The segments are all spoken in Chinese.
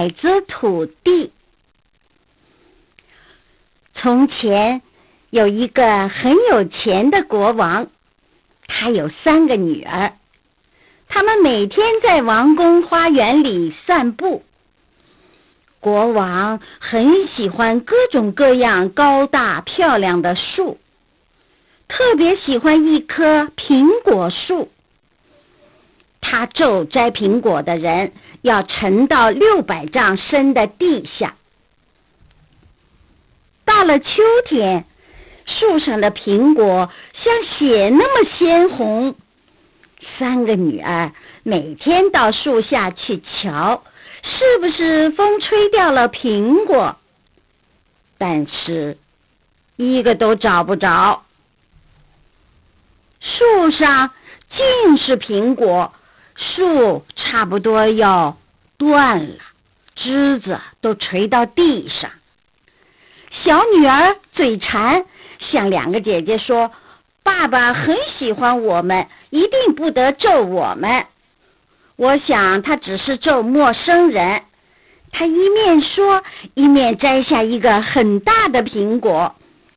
矮子土地。从前有一个很有钱的国王，他有三个女儿，他们每天在王宫花园里散步。国王很喜欢各种各样高大漂亮的树，特别喜欢一棵苹果树。他咒摘苹果的人要沉到六百丈深的地下。到了秋天，树上的苹果像血那么鲜红。三个女儿每天到树下去瞧。是不是风吹掉了苹果？但是一个都找不着。树上尽是苹果，树差不多要断了，枝子都垂到地上。小女儿嘴馋，向两个姐姐说：“爸爸很喜欢我们，一定不得咒我们。”我想他只是咒陌生人。他一面说，一面摘下一个很大的苹果，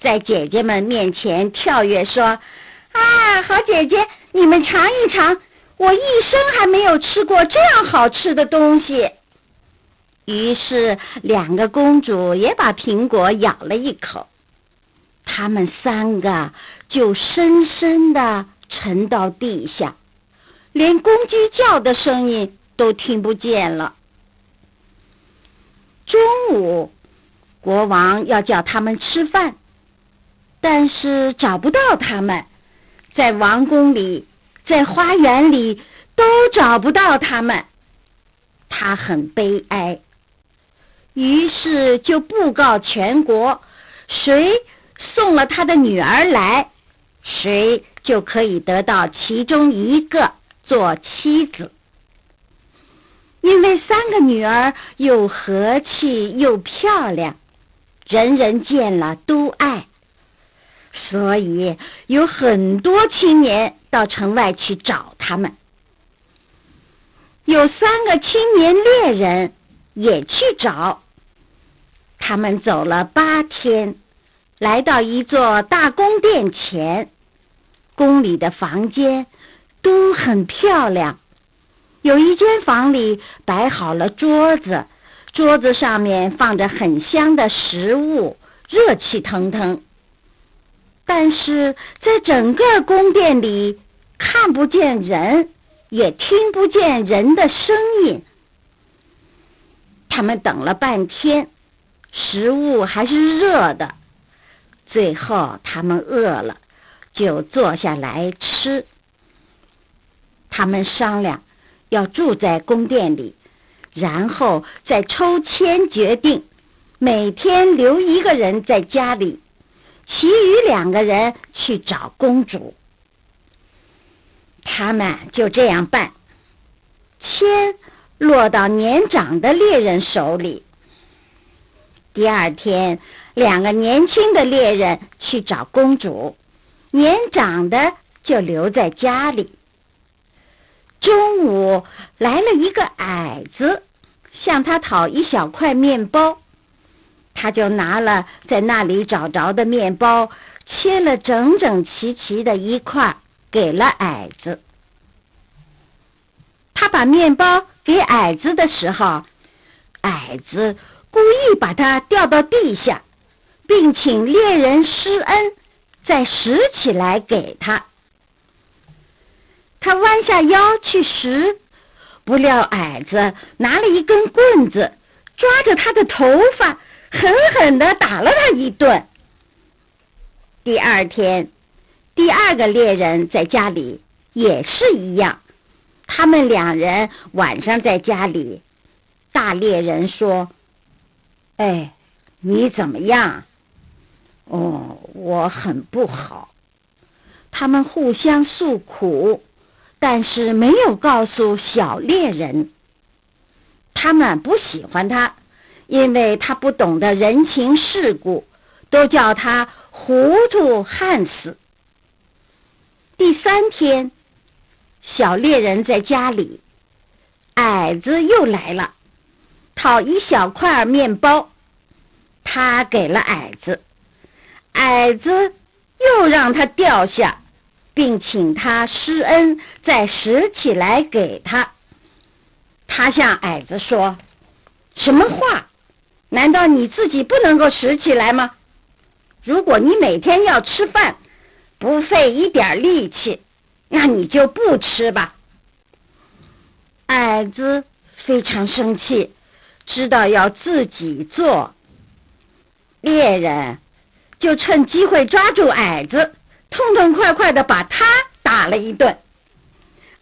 在姐姐们面前跳跃说：“啊，好姐姐，你们尝一尝，我一生还没有吃过这样好吃的东西。”于是，两个公主也把苹果咬了一口，她们三个就深深的沉到地下。连公鸡叫的声音都听不见了。中午，国王要叫他们吃饭，但是找不到他们，在王宫里，在花园里都找不到他们。他很悲哀，于是就布告全国：谁送了他的女儿来，谁就可以得到其中一个。做妻子，因为三个女儿又和气又漂亮，人人见了都爱，所以有很多青年到城外去找他们。有三个青年猎人也去找，他们走了八天，来到一座大宫殿前，宫里的房间。都很漂亮，有一间房里摆好了桌子，桌子上面放着很香的食物，热气腾腾。但是在整个宫殿里看不见人，也听不见人的声音。他们等了半天，食物还是热的。最后他们饿了，就坐下来吃。他们商量要住在宫殿里，然后再抽签决定，每天留一个人在家里，其余两个人去找公主。他们就这样办，签落到年长的猎人手里。第二天，两个年轻的猎人去找公主，年长的就留在家里。中午来了一个矮子，向他讨一小块面包，他就拿了在那里找着的面包，切了整整齐齐的一块，给了矮子。他把面包给矮子的时候，矮子故意把它掉到地下，并请猎人施恩，再拾起来给他。他弯下腰去拾，不料矮子拿了一根棍子，抓着他的头发，狠狠的打了他一顿。第二天，第二个猎人在家里也是一样，他们两人晚上在家里，大猎人说：“哎，你怎么样？”“哦，我很不好。”他们互相诉苦。但是没有告诉小猎人，他们不喜欢他，因为他不懂得人情世故，都叫他糊涂汉子。第三天，小猎人在家里，矮子又来了，讨一小块面包，他给了矮子，矮子又让他掉下，并请他施恩，再拾起来给他。他向矮子说：“什么话？难道你自己不能够拾起来吗？如果你每天要吃饭，不费一点力气，那你就不吃吧。”矮子非常生气，知道要自己做。猎人就趁机会抓住矮子，痛痛快快的把他打了一顿。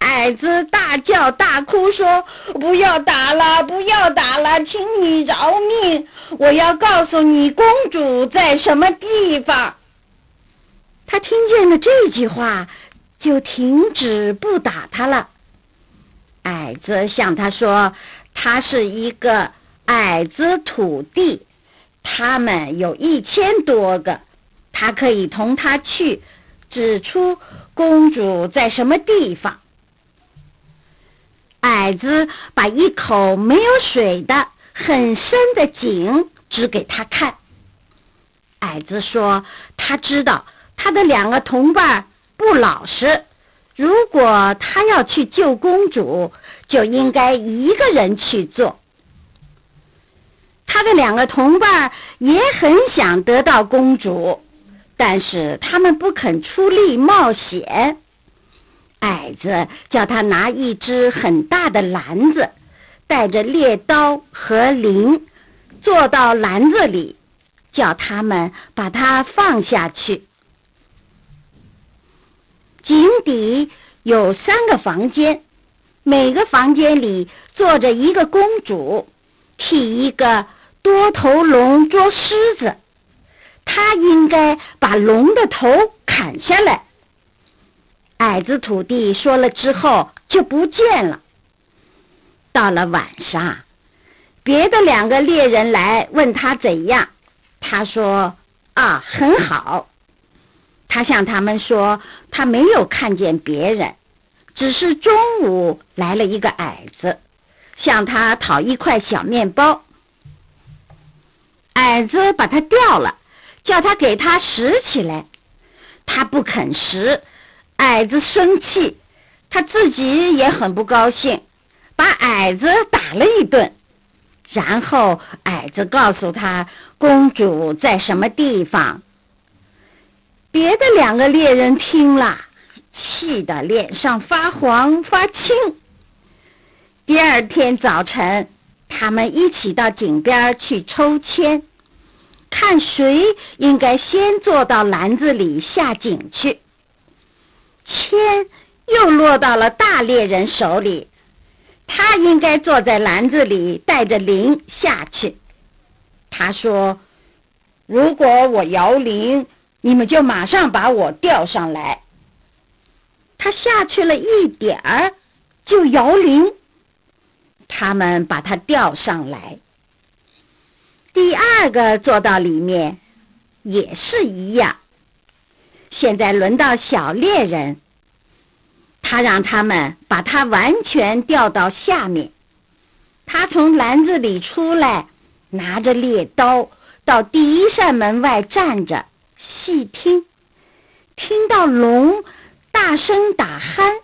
矮子大叫大哭说：“不要打了，不要打了，请你饶命！我要告诉你公主在什么地方。”他听见了这句话，就停止不打他了。矮子向他说：“他是一个矮子土地，他们有一千多个，他可以同他去，指出公主在什么地方。”矮子把一口没有水的很深的井指给他看。矮子说：“他知道他的两个同伴不老实。”如果他要去救公主，就应该一个人去做。他的两个同伴也很想得到公主，但是他们不肯出力冒险。矮子叫他拿一只很大的篮子，带着猎刀和铃，坐到篮子里，叫他们把它放下去。井底有三个房间，每个房间里坐着一个公主，替一个多头龙捉狮子。他应该把龙的头砍下来。矮子土地说了之后就不见了。到了晚上，别的两个猎人来问他怎样，他说：“啊，很好。”他向他们说，他没有看见别人，只是中午来了一个矮子，向他讨一块小面包。矮子把他掉了，叫他给他拾起来，他不肯拾。矮子生气，他自己也很不高兴，把矮子打了一顿。然后矮子告诉他公主在什么地方。别的两个猎人听了，气得脸上发黄发青。第二天早晨，他们一起到井边去抽签，看谁应该先坐到篮子里下井去。签又落到了大猎人手里，他应该坐在篮子里，带着铃下去。他说：“如果我摇铃。”你们就马上把我吊上来。他下去了一点儿，就摇铃。他们把他吊上来。第二个坐到里面，也是一样。现在轮到小猎人，他让他们把他完全吊到下面。他从篮子里出来，拿着猎刀，到第一扇门外站着。细听，听到龙大声打鼾，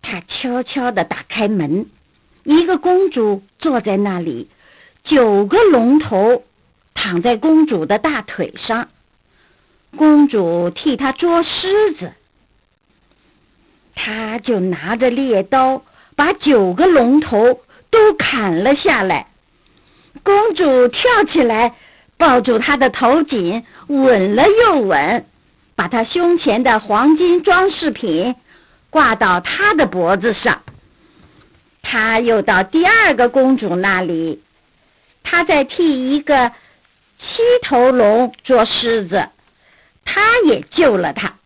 他悄悄的打开门，一个公主坐在那里，九个龙头躺在公主的大腿上，公主替他捉狮子，他就拿着猎刀把九个龙头都砍了下来，公主跳起来。抱住他的头颈，吻了又吻，把他胸前的黄金装饰品挂到他的脖子上。他又到第二个公主那里，他在替一个七头龙捉狮子，他也救了他。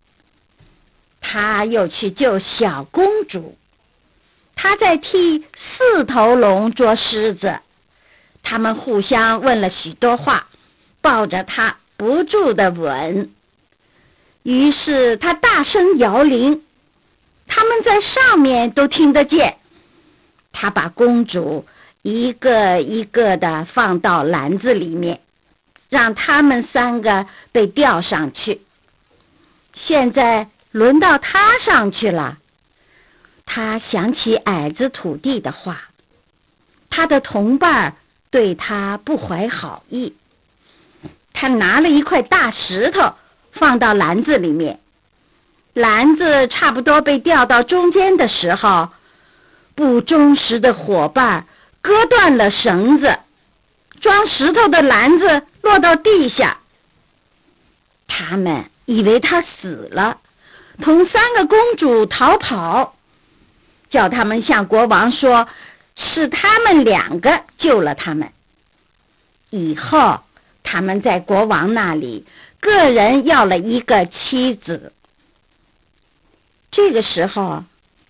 他又去救小公主，他在替四头龙捉狮子，他们互相问了许多话。抱着他不住的吻，于是他大声摇铃，他们在上面都听得见。他把公主一个一个的放到篮子里面，让他们三个被吊上去。现在轮到他上去了。他想起矮子土地的话，他的同伴对他不怀好意。他拿了一块大石头放到篮子里面，篮子差不多被吊到中间的时候，不忠实的伙伴割断了绳子，装石头的篮子落到地下。他们以为他死了，同三个公主逃跑，叫他们向国王说，是他们两个救了他们。以后。他们在国王那里，个人要了一个妻子。这个时候，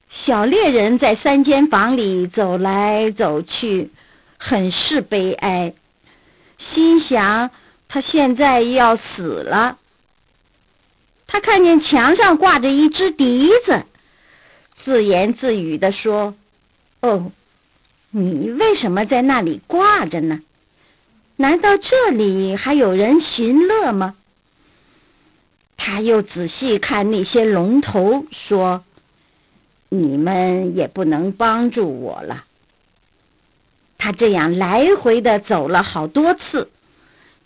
小猎人在三间房里走来走去，很是悲哀，心想他现在要死了。他看见墙上挂着一只笛子，自言自语的说：“哦，你为什么在那里挂着呢？”难道这里还有人寻乐吗？他又仔细看那些龙头，说：“你们也不能帮助我了。”他这样来回的走了好多次，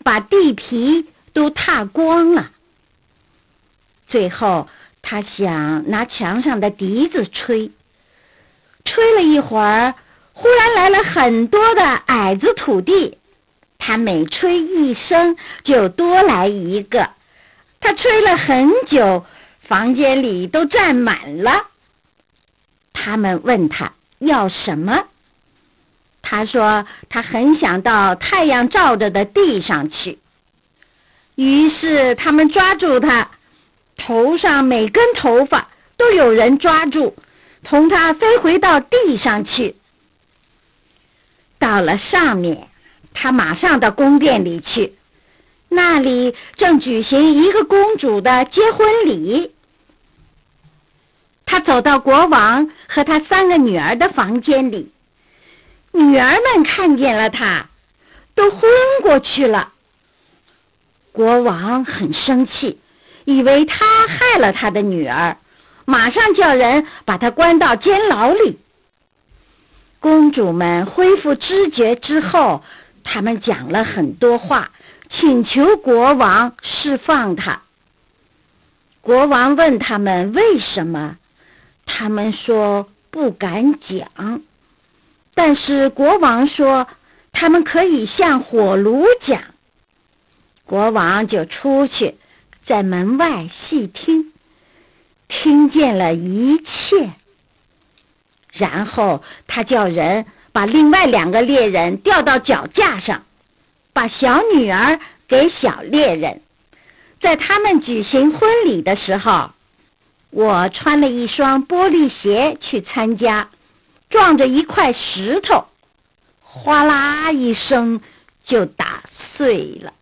把地皮都踏光了。最后，他想拿墙上的笛子吹，吹了一会儿，忽然来了很多的矮子土地。他每吹一声，就多来一个。他吹了很久，房间里都站满了。他们问他要什么，他说他很想到太阳照着的地上去。于是他们抓住他，头上每根头发都有人抓住，同他飞回到地上去。到了上面。他马上到宫殿里去，那里正举行一个公主的结婚礼。他走到国王和他三个女儿的房间里，女儿们看见了他，都昏过去了。国王很生气，以为他害了他的女儿，马上叫人把他关到监牢里。公主们恢复知觉之后。他们讲了很多话，请求国王释放他。国王问他们为什么，他们说不敢讲。但是国王说他们可以向火炉讲。国王就出去，在门外细听，听见了一切。然后他叫人。把另外两个猎人吊到脚架上，把小女儿给小猎人。在他们举行婚礼的时候，我穿了一双玻璃鞋去参加，撞着一块石头，哗啦一声就打碎了。